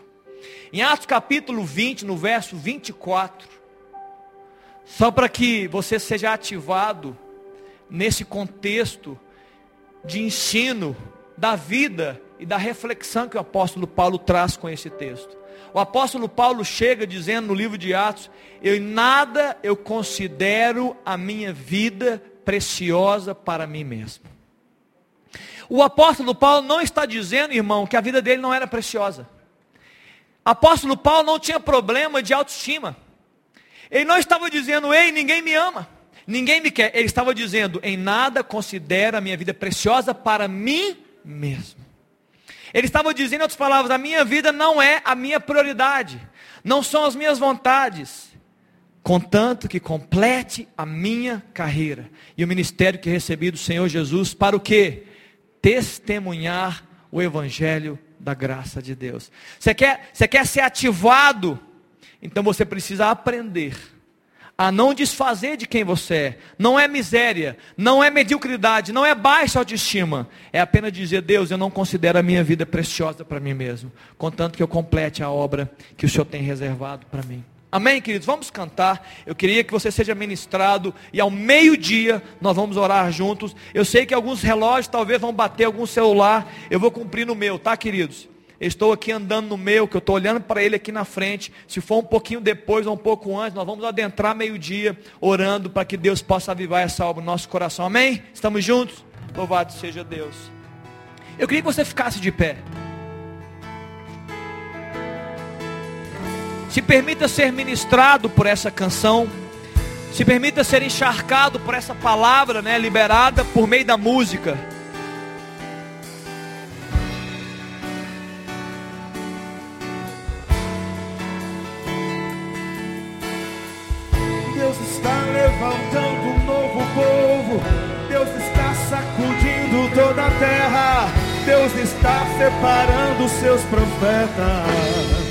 Em Atos capítulo 20, no verso 24, só para que você seja ativado nesse contexto de ensino da vida e da reflexão que o apóstolo Paulo traz com esse texto. O apóstolo Paulo chega dizendo no livro de Atos: Eu em nada eu considero a minha vida preciosa para mim mesmo. O apóstolo Paulo não está dizendo, irmão, que a vida dele não era preciosa. Apóstolo Paulo não tinha problema de autoestima. Ele não estava dizendo, ei, ninguém me ama, ninguém me quer. Ele estava dizendo, em nada considero a minha vida preciosa para mim mesmo. Ele estava dizendo, em outras palavras, a minha vida não é a minha prioridade, não são as minhas vontades, contanto que complete a minha carreira e o ministério que recebi do Senhor Jesus para o que? Testemunhar o Evangelho da graça de Deus. Você quer, você quer ser ativado? Então você precisa aprender a não desfazer de quem você é. Não é miséria, não é mediocridade, não é baixa autoestima. É apenas dizer, Deus, eu não considero a minha vida preciosa para mim mesmo, contanto que eu complete a obra que o Senhor tem reservado para mim. Amém, queridos? Vamos cantar. Eu queria que você seja ministrado e ao meio-dia nós vamos orar juntos. Eu sei que alguns relógios talvez vão bater algum celular. Eu vou cumprir no meu, tá, queridos? Estou aqui andando no meu, que eu estou olhando para ele aqui na frente. Se for um pouquinho depois ou um pouco antes, nós vamos adentrar meio-dia, orando para que Deus possa avivar essa obra no nosso coração. Amém? Estamos juntos? Louvado seja Deus. Eu queria que você ficasse de pé. Se permita ser ministrado por essa canção. Se permita ser encharcado por essa palavra, né, liberada por meio da música. Levantando um novo povo. Deus está sacudindo toda a terra. Deus está separando seus profetas.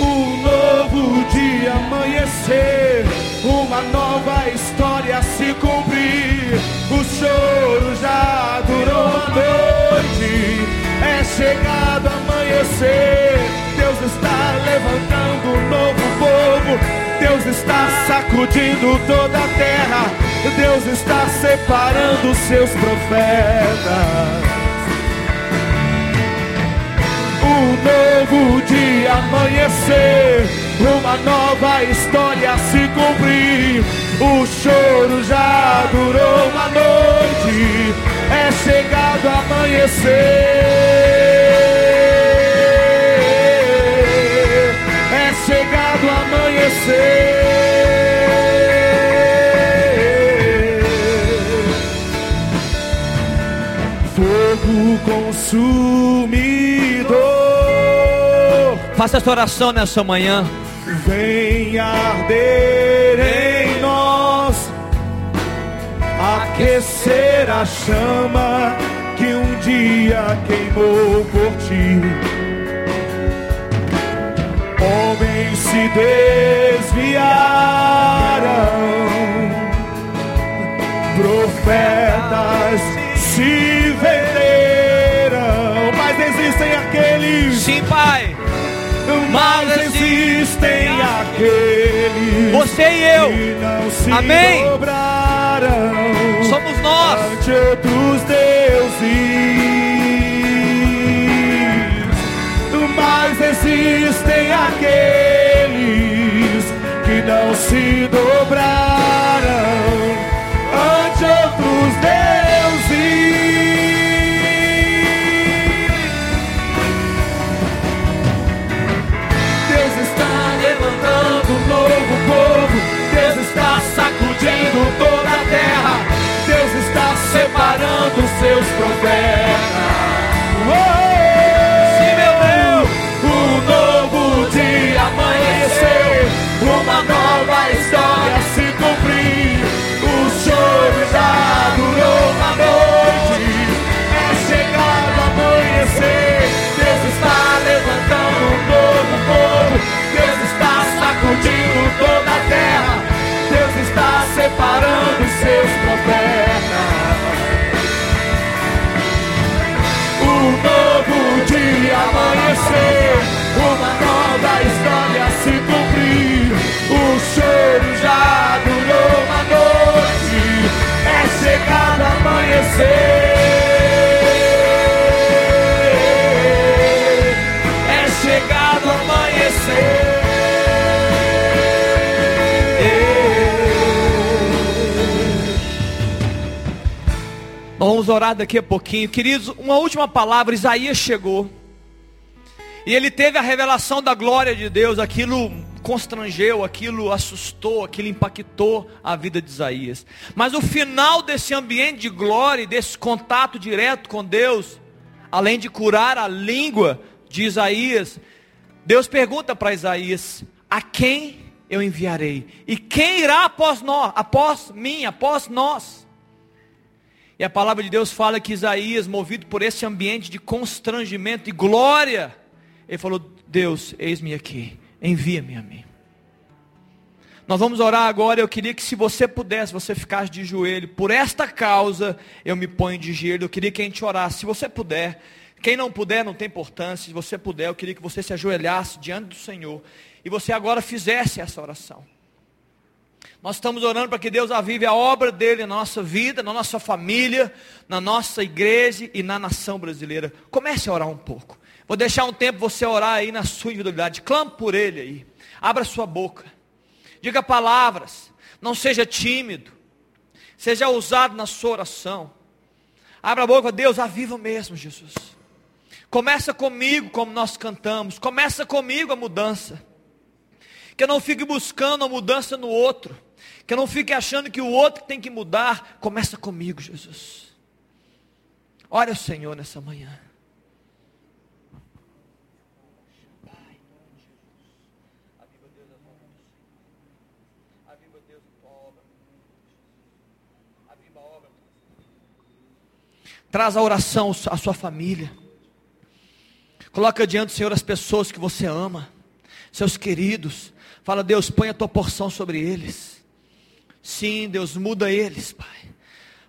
Um novo dia amanhecer, uma nova história se cumprir. O choro já durou a noite, é chegado sacudindo toda a terra. Deus está separando seus profetas. Um novo dia amanhecer, uma nova história se cumprir. O choro já durou uma noite, é chegado amanhecer. chegado amanhecer. Consumidor. Faça essa oração nessa manhã. Vem arder em nós, aquecer a chama que um dia queimou por ti homens se desviaram, profetas se existem aqueles. Sim, Pai. Mas existem aqueles. Você e eu. Que não se Amém. dobraram Somos nós. ante outros deuses. mas existem aqueles que não se dobraram sacudindo toda a terra, Deus está separando seus profetas. É chegado amanhecer. Vamos orar daqui a pouquinho. Queridos, uma última palavra. Isaías chegou. E ele teve a revelação da glória de Deus. Aquilo constrangeu, aquilo assustou, aquilo impactou a vida de Isaías. Mas o final desse ambiente de glória, desse contato direto com Deus, além de curar a língua de Isaías, Deus pergunta para Isaías: A quem eu enviarei? E quem irá após nós, após mim, após nós? E a palavra de Deus fala que Isaías, movido por esse ambiente de constrangimento e glória, ele falou: Deus, eis-me aqui, envia-me a mim. Nós vamos orar agora. Eu queria que, se você pudesse, você ficasse de joelho. Por esta causa, eu me ponho de joelho. Eu queria que a gente orasse. Se você puder, quem não puder, não tem importância. Se você puder, eu queria que você se ajoelhasse diante do Senhor. E você agora fizesse essa oração. Nós estamos orando para que Deus avive a obra dele na nossa vida, na nossa família, na nossa igreja e na nação brasileira. Comece a orar um pouco. Vou deixar um tempo você orar aí na sua individualidade. Clame por ele aí. Abra sua boca. Diga palavras. Não seja tímido. Seja ousado na sua oração. Abra a boca, Deus, aviva mesmo, Jesus. Começa comigo, como nós cantamos. Começa comigo a mudança. Que eu não fique buscando a mudança no outro. Que eu não fique achando que o outro tem que mudar. Começa comigo, Jesus. Olha o Senhor nessa manhã. Traz a oração à sua família. Coloca diante do Senhor as pessoas que você ama, seus queridos. Fala, Deus, põe a tua porção sobre eles. Sim, Deus, muda eles, Pai.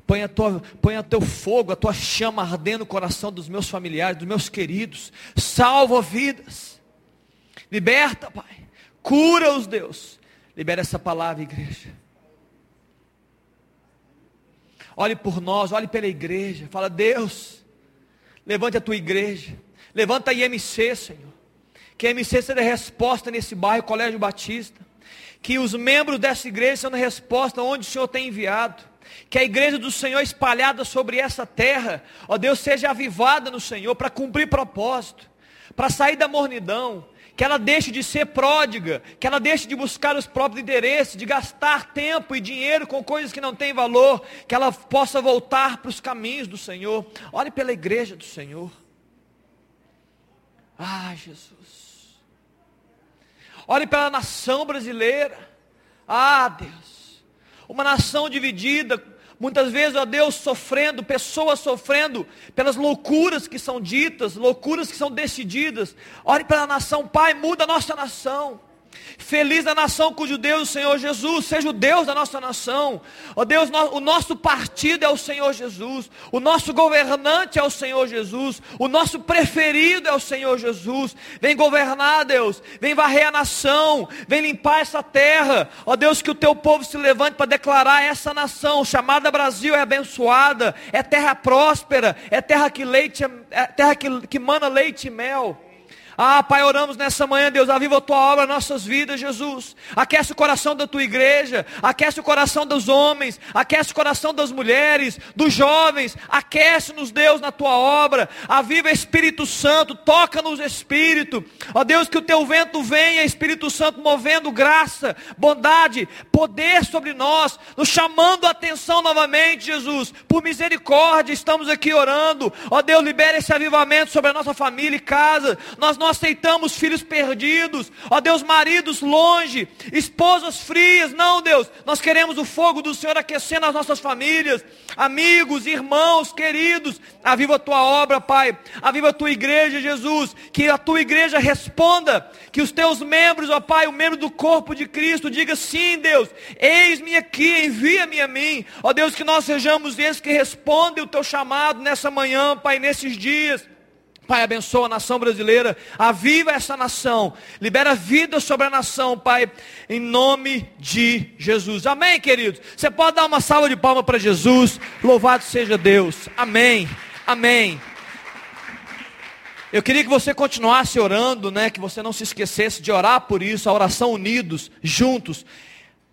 Põe, a tua, põe teu fogo, a tua chama ardendo no coração dos meus familiares, dos meus queridos. Salva vidas. Liberta, Pai. Cura-os, Deus. Libera essa palavra, igreja. Olhe por nós, olhe pela igreja. Fala, Deus, levante a tua igreja. Levanta a IMC, Senhor. Que a IMC seja resposta nesse bairro, Colégio Batista. Que os membros dessa igreja sejam resposta onde o Senhor tem enviado. Que a igreja do Senhor espalhada sobre essa terra, ó Deus, seja avivada no Senhor para cumprir propósito, para sair da mornidão, que ela deixe de ser pródiga, que ela deixe de buscar os próprios interesses, de gastar tempo e dinheiro com coisas que não têm valor, que ela possa voltar para os caminhos do Senhor. Olhe pela igreja do Senhor. Ah, Jesus. Olhe pela nação brasileira. Ah, Deus. Uma nação dividida, Muitas vezes, ó Deus, sofrendo, pessoas sofrendo pelas loucuras que são ditas, loucuras que são decididas. Ore pela nação, Pai, muda a nossa nação. Feliz a nação cujo Deus, o Senhor Jesus, seja o Deus da nossa nação. Ó oh Deus, o nosso partido é o Senhor Jesus. O nosso governante é o Senhor Jesus. O nosso preferido é o Senhor Jesus. Vem governar, Deus. Vem varrer a nação. Vem limpar essa terra. Ó oh Deus, que o teu povo se levante para declarar essa nação chamada Brasil é abençoada. É terra próspera. É terra que leite, é terra que, que mana leite e mel. Ah, Pai, oramos nessa manhã, Deus, aviva a tua obra nossas vidas, Jesus. Aquece o coração da tua igreja, aquece o coração dos homens, aquece o coração das mulheres, dos jovens, aquece-nos, Deus, na tua obra. Aviva Espírito Santo, toca-nos, Espírito. Ó Deus, que o teu vento venha, Espírito Santo, movendo graça, bondade, poder sobre nós, nos chamando a atenção novamente, Jesus. Por misericórdia, estamos aqui orando. Ó Deus, libere esse avivamento sobre a nossa família e casa. Nós não aceitamos filhos perdidos, ó Deus, maridos longe, esposas frias, não, Deus, nós queremos o fogo do Senhor aquecendo as nossas famílias, amigos, irmãos, queridos, aviva a tua obra, Pai, aviva a tua igreja, Jesus, que a tua igreja responda, que os teus membros, ó Pai, o membro do corpo de Cristo, diga sim, Deus, eis-me aqui, envia-me a mim, ó Deus, que nós sejamos esses que respondem o teu chamado nessa manhã, Pai, nesses dias. Pai, abençoa a nação brasileira, aviva essa nação, libera vida sobre a nação, Pai, em nome de Jesus. Amém, queridos? Você pode dar uma salva de palmas para Jesus, louvado seja Deus. Amém, amém. Eu queria que você continuasse orando, né? Que você não se esquecesse de orar por isso, a oração unidos, juntos.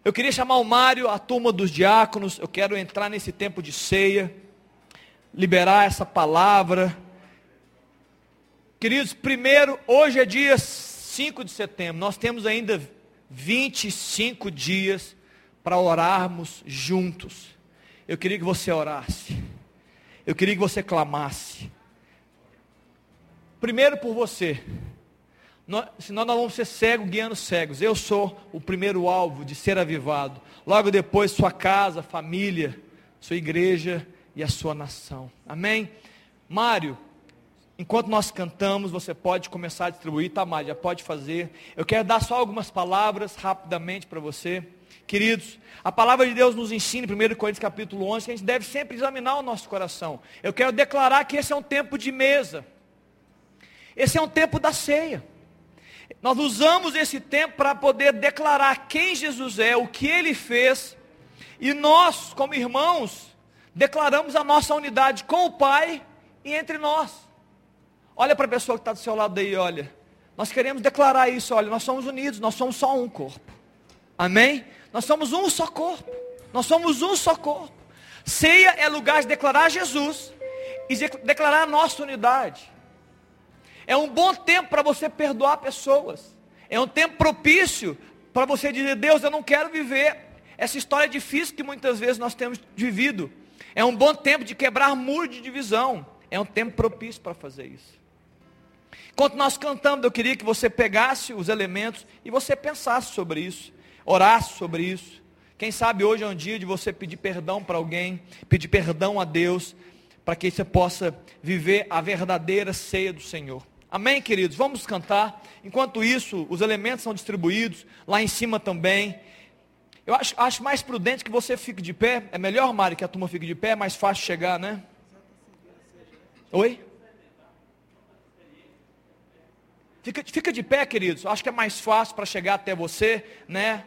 Eu queria chamar o Mário, a turma dos diáconos. Eu quero entrar nesse tempo de ceia, liberar essa palavra. Queridos, primeiro, hoje é dia 5 de setembro, nós temos ainda 25 dias para orarmos juntos. Eu queria que você orasse, eu queria que você clamasse. Primeiro por você, nós, senão nós vamos ser cegos guiando cegos. Eu sou o primeiro alvo de ser avivado. Logo depois, sua casa, família, sua igreja e a sua nação. Amém? Mário, Enquanto nós cantamos, você pode começar a distribuir, tá? Já pode fazer. Eu quero dar só algumas palavras rapidamente para você. Queridos, a palavra de Deus nos ensina, em 1 Coríntios capítulo 11, que a gente deve sempre examinar o nosso coração. Eu quero declarar que esse é um tempo de mesa. Esse é um tempo da ceia. Nós usamos esse tempo para poder declarar quem Jesus é, o que ele fez. E nós, como irmãos, declaramos a nossa unidade com o Pai e entre nós. Olha para a pessoa que está do seu lado aí, olha. Nós queremos declarar isso, olha, nós somos unidos, nós somos só um corpo. Amém? Nós somos um só corpo. Nós somos um só corpo. Ceia é lugar de declarar Jesus e declarar a nossa unidade. É um bom tempo para você perdoar pessoas. É um tempo propício para você dizer, Deus, eu não quero viver essa história difícil que muitas vezes nós temos vivido. É um bom tempo de quebrar muro de divisão. É um tempo propício para fazer isso. Enquanto nós cantamos, eu queria que você pegasse os elementos e você pensasse sobre isso, orasse sobre isso. Quem sabe hoje é um dia de você pedir perdão para alguém, pedir perdão a Deus, para que você possa viver a verdadeira ceia do Senhor. Amém, queridos? Vamos cantar. Enquanto isso, os elementos são distribuídos, lá em cima também. Eu acho, acho mais prudente que você fique de pé. É melhor, Mari, que a turma fique de pé, é mais fácil chegar, né? Oi? Fica, fica de pé, queridos. Acho que é mais fácil para chegar até você, né?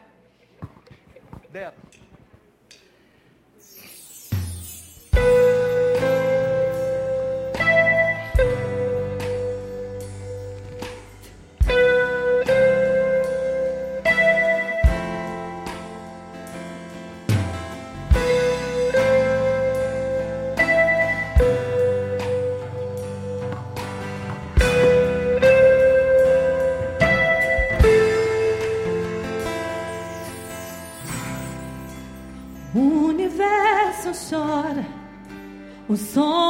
O sol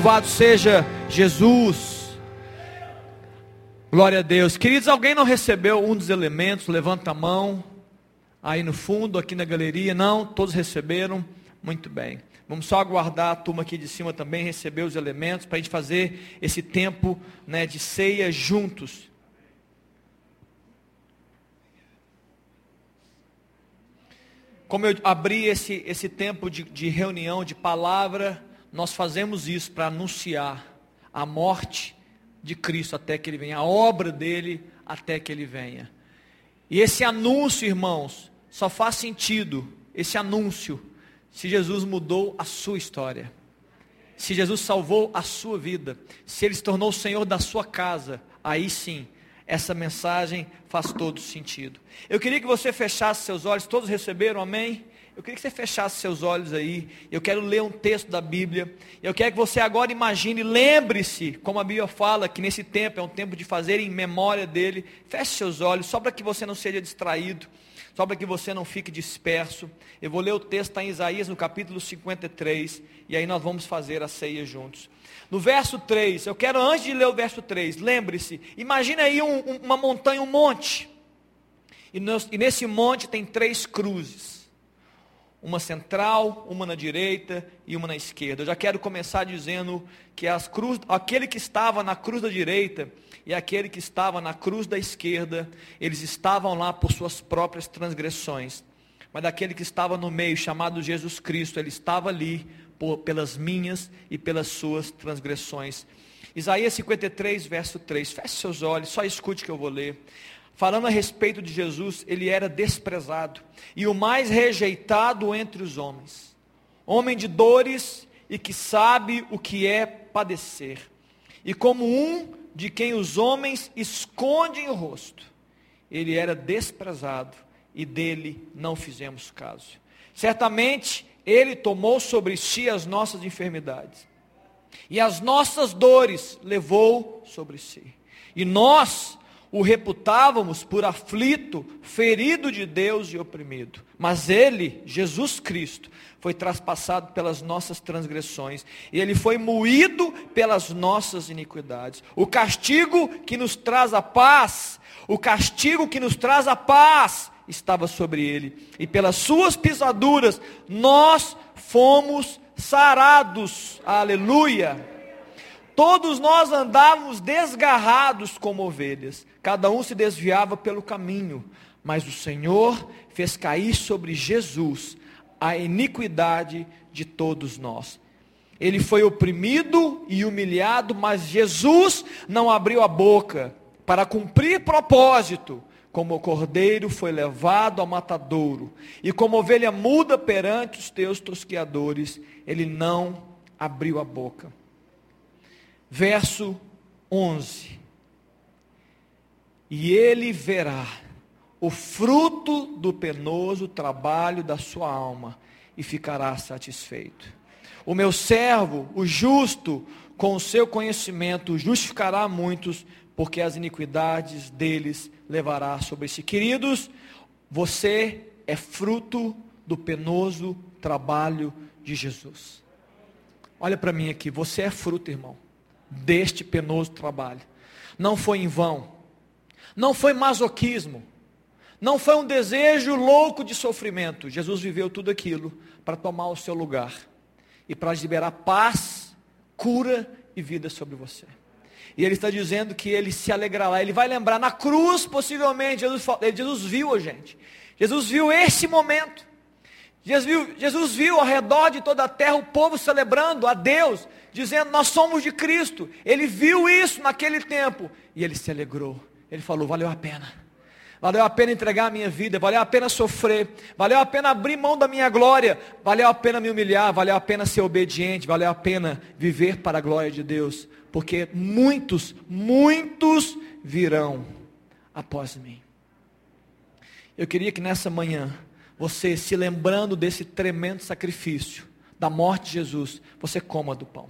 Louvado seja Jesus. Glória a Deus. Queridos, alguém não recebeu um dos elementos? Levanta a mão. Aí no fundo, aqui na galeria. Não, todos receberam. Muito bem. Vamos só aguardar a turma aqui de cima também receber os elementos para a gente fazer esse tempo né, de ceia juntos. Como eu abri esse, esse tempo de, de reunião, de palavra, nós fazemos isso para anunciar a morte de Cristo até que ele venha, a obra dele até que ele venha. E esse anúncio, irmãos, só faz sentido, esse anúncio, se Jesus mudou a sua história, se Jesus salvou a sua vida, se ele se tornou o Senhor da sua casa, aí sim essa mensagem faz todo sentido. Eu queria que você fechasse seus olhos, todos receberam, amém? Eu queria que você fechasse seus olhos aí. Eu quero ler um texto da Bíblia. Eu quero que você agora imagine, lembre-se, como a Bíblia fala, que nesse tempo é um tempo de fazer em memória dele. Feche seus olhos, só para que você não seja distraído, só para que você não fique disperso. Eu vou ler o texto está em Isaías no capítulo 53, e aí nós vamos fazer a ceia juntos. No verso 3, eu quero antes de ler o verso 3, lembre-se, imagine aí um, um, uma montanha, um monte. E, e nesse monte tem três cruzes. Uma central, uma na direita e uma na esquerda. Eu já quero começar dizendo que as cruz, aquele que estava na cruz da direita e aquele que estava na cruz da esquerda, eles estavam lá por suas próprias transgressões. Mas daquele que estava no meio, chamado Jesus Cristo, ele estava ali por, pelas minhas e pelas suas transgressões. Isaías 53, verso 3. Feche seus olhos, só escute que eu vou ler. Falando a respeito de Jesus, ele era desprezado e o mais rejeitado entre os homens. Homem de dores e que sabe o que é padecer. E como um de quem os homens escondem o rosto, ele era desprezado e dele não fizemos caso. Certamente ele tomou sobre si as nossas enfermidades. E as nossas dores levou sobre si. E nós o reputávamos por aflito, ferido de Deus e oprimido. Mas ele, Jesus Cristo, foi traspassado pelas nossas transgressões, e ele foi moído pelas nossas iniquidades. O castigo que nos traz a paz, o castigo que nos traz a paz, estava sobre ele, e pelas suas pisaduras nós fomos sarados. Aleluia! Todos nós andávamos desgarrados como ovelhas, cada um se desviava pelo caminho, mas o Senhor fez cair sobre Jesus a iniquidade de todos nós. Ele foi oprimido e humilhado, mas Jesus não abriu a boca para cumprir propósito como o cordeiro foi levado ao matadouro, e como ovelha muda perante os teus tosquiadores, ele não abriu a boca. Verso 11: E ele verá o fruto do penoso trabalho da sua alma, e ficará satisfeito. O meu servo, o justo, com o seu conhecimento, justificará muitos, porque as iniquidades deles levará sobre si. Queridos, você é fruto do penoso trabalho de Jesus. Olha para mim aqui, você é fruto, irmão, deste penoso trabalho. Não foi em vão, não foi masoquismo, não foi um desejo louco de sofrimento. Jesus viveu tudo aquilo para tomar o seu lugar e para liberar paz, cura e vida sobre você. E ele está dizendo que ele se alegrará, ele vai lembrar na cruz, possivelmente, Jesus, Jesus viu a gente. Jesus viu esse momento. Jesus viu, Jesus viu ao redor de toda a terra o povo celebrando a Deus, dizendo: Nós somos de Cristo. Ele viu isso naquele tempo e ele se alegrou. Ele falou: Valeu a pena. Valeu a pena entregar a minha vida, valeu a pena sofrer, valeu a pena abrir mão da minha glória, valeu a pena me humilhar, valeu a pena ser obediente, valeu a pena viver para a glória de Deus porque muitos, muitos virão após mim. Eu queria que nessa manhã, você se lembrando desse tremendo sacrifício, da morte de Jesus, você coma do pão.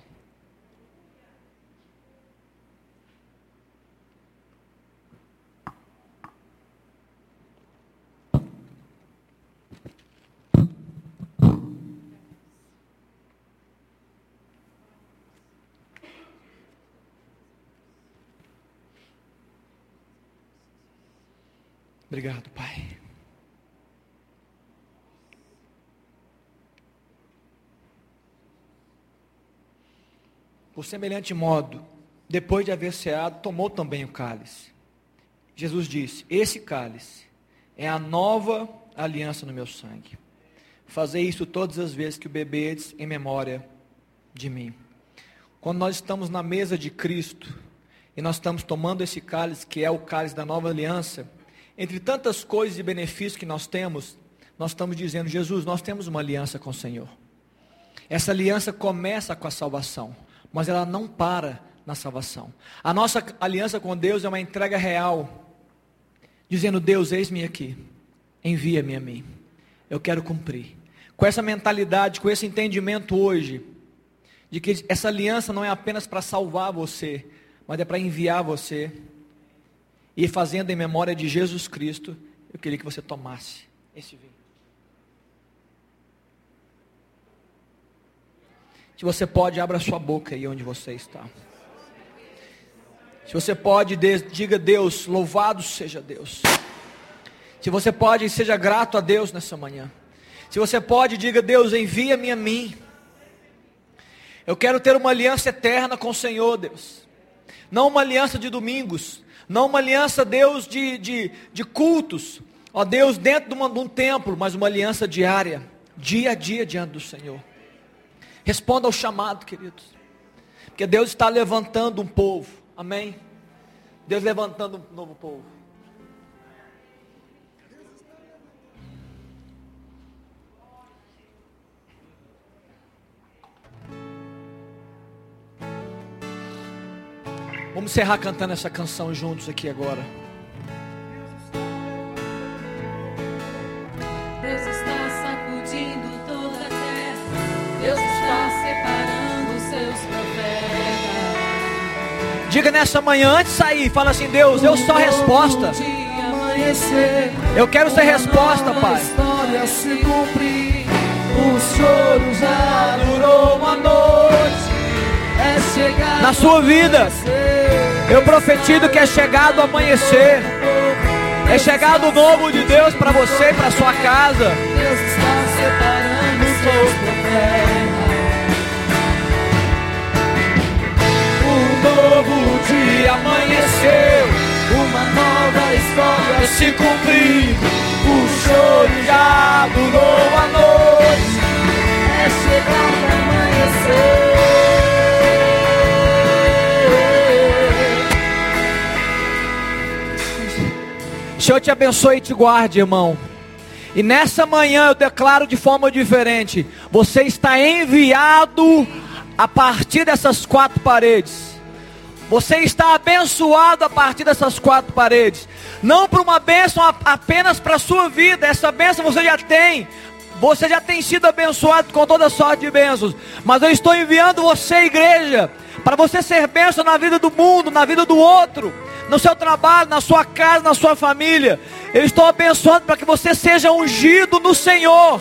Obrigado, Pai. Por semelhante modo, depois de haver ceado, tomou também o cálice. Jesus disse: Esse cálice é a nova aliança no meu sangue. Fazei isso todas as vezes que o bebedes em memória de mim. Quando nós estamos na mesa de Cristo e nós estamos tomando esse cálice, que é o cálice da nova aliança, entre tantas coisas e benefícios que nós temos, nós estamos dizendo: Jesus, nós temos uma aliança com o Senhor. Essa aliança começa com a salvação, mas ela não para na salvação. A nossa aliança com Deus é uma entrega real, dizendo: Deus, eis-me aqui, envia-me a mim, eu quero cumprir. Com essa mentalidade, com esse entendimento hoje, de que essa aliança não é apenas para salvar você, mas é para enviar você. E fazendo em memória de Jesus Cristo, eu queria que você tomasse esse vinho. Se você pode, abra sua boca aí onde você está. Se você pode, diga Deus, louvado seja Deus. Se você pode, seja grato a Deus nessa manhã. Se você pode, diga Deus, envia-me a mim. Eu quero ter uma aliança eterna com o Senhor, Deus. Não uma aliança de domingos. Não uma aliança, Deus, de, de, de cultos. Ó Deus, dentro de, uma, de um templo, mas uma aliança diária. Dia a dia diante do Senhor. Responda ao chamado, queridos. Porque Deus está levantando um povo. Amém? Deus levantando um novo povo. Vamos encerrar cantando essa canção juntos aqui agora. Deus está sacudindo toda a terra. Deus está separando os seus profetas. Diga nessa manhã, antes de sair, fala assim: Deus, eu sou a resposta. Eu quero ser resposta, Pai. história se cumprir. O choro já durou uma noite. Na sua vida, eu profetizo que é chegado o amanhecer. É chegado o novo de Deus para você e para sua casa. Deus está separando seus. Um novo dia amanheceu, uma nova história se cumpriu. O choro já durou a noite, é chegado o amanhecer. Senhor te abençoe e te guarde, irmão. E nessa manhã eu declaro de forma diferente: você está enviado a partir dessas quatro paredes. Você está abençoado a partir dessas quatro paredes. Não para uma bênção apenas para a sua vida. Essa bênção você já tem. Você já tem sido abençoado com toda sorte de bênçãos. Mas eu estou enviando você, igreja, para você ser bênção na vida do mundo, na vida do outro, no seu trabalho, na sua casa, na sua família. Eu estou abençoando para que você seja ungido no Senhor,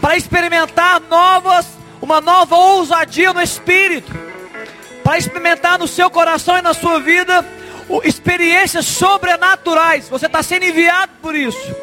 para experimentar novas, uma nova ousadia no Espírito para experimentar no seu coração e na sua vida experiências sobrenaturais. Você está sendo enviado por isso.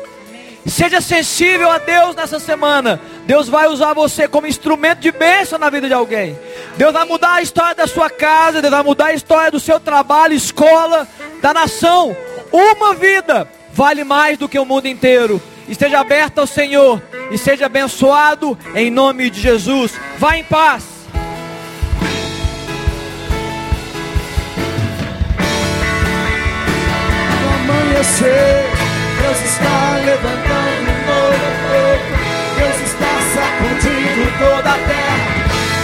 Seja sensível a Deus nessa semana. Deus vai usar você como instrumento de bênção na vida de alguém. Deus vai mudar a história da sua casa, Deus vai mudar a história do seu trabalho, escola, da nação. Uma vida vale mais do que o mundo inteiro. Esteja aberto ao Senhor e seja abençoado em nome de Jesus. Vá em paz. amanhecer, Deus está levantando um novo povo. Deus está sacudindo toda a terra.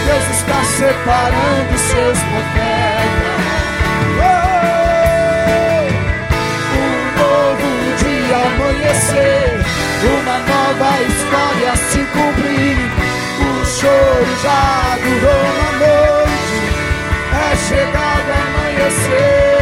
Deus está separando seus profetas. Amanhecer, uma nova história se cumprir. O choro já durou uma noite, é chegado amanhecer.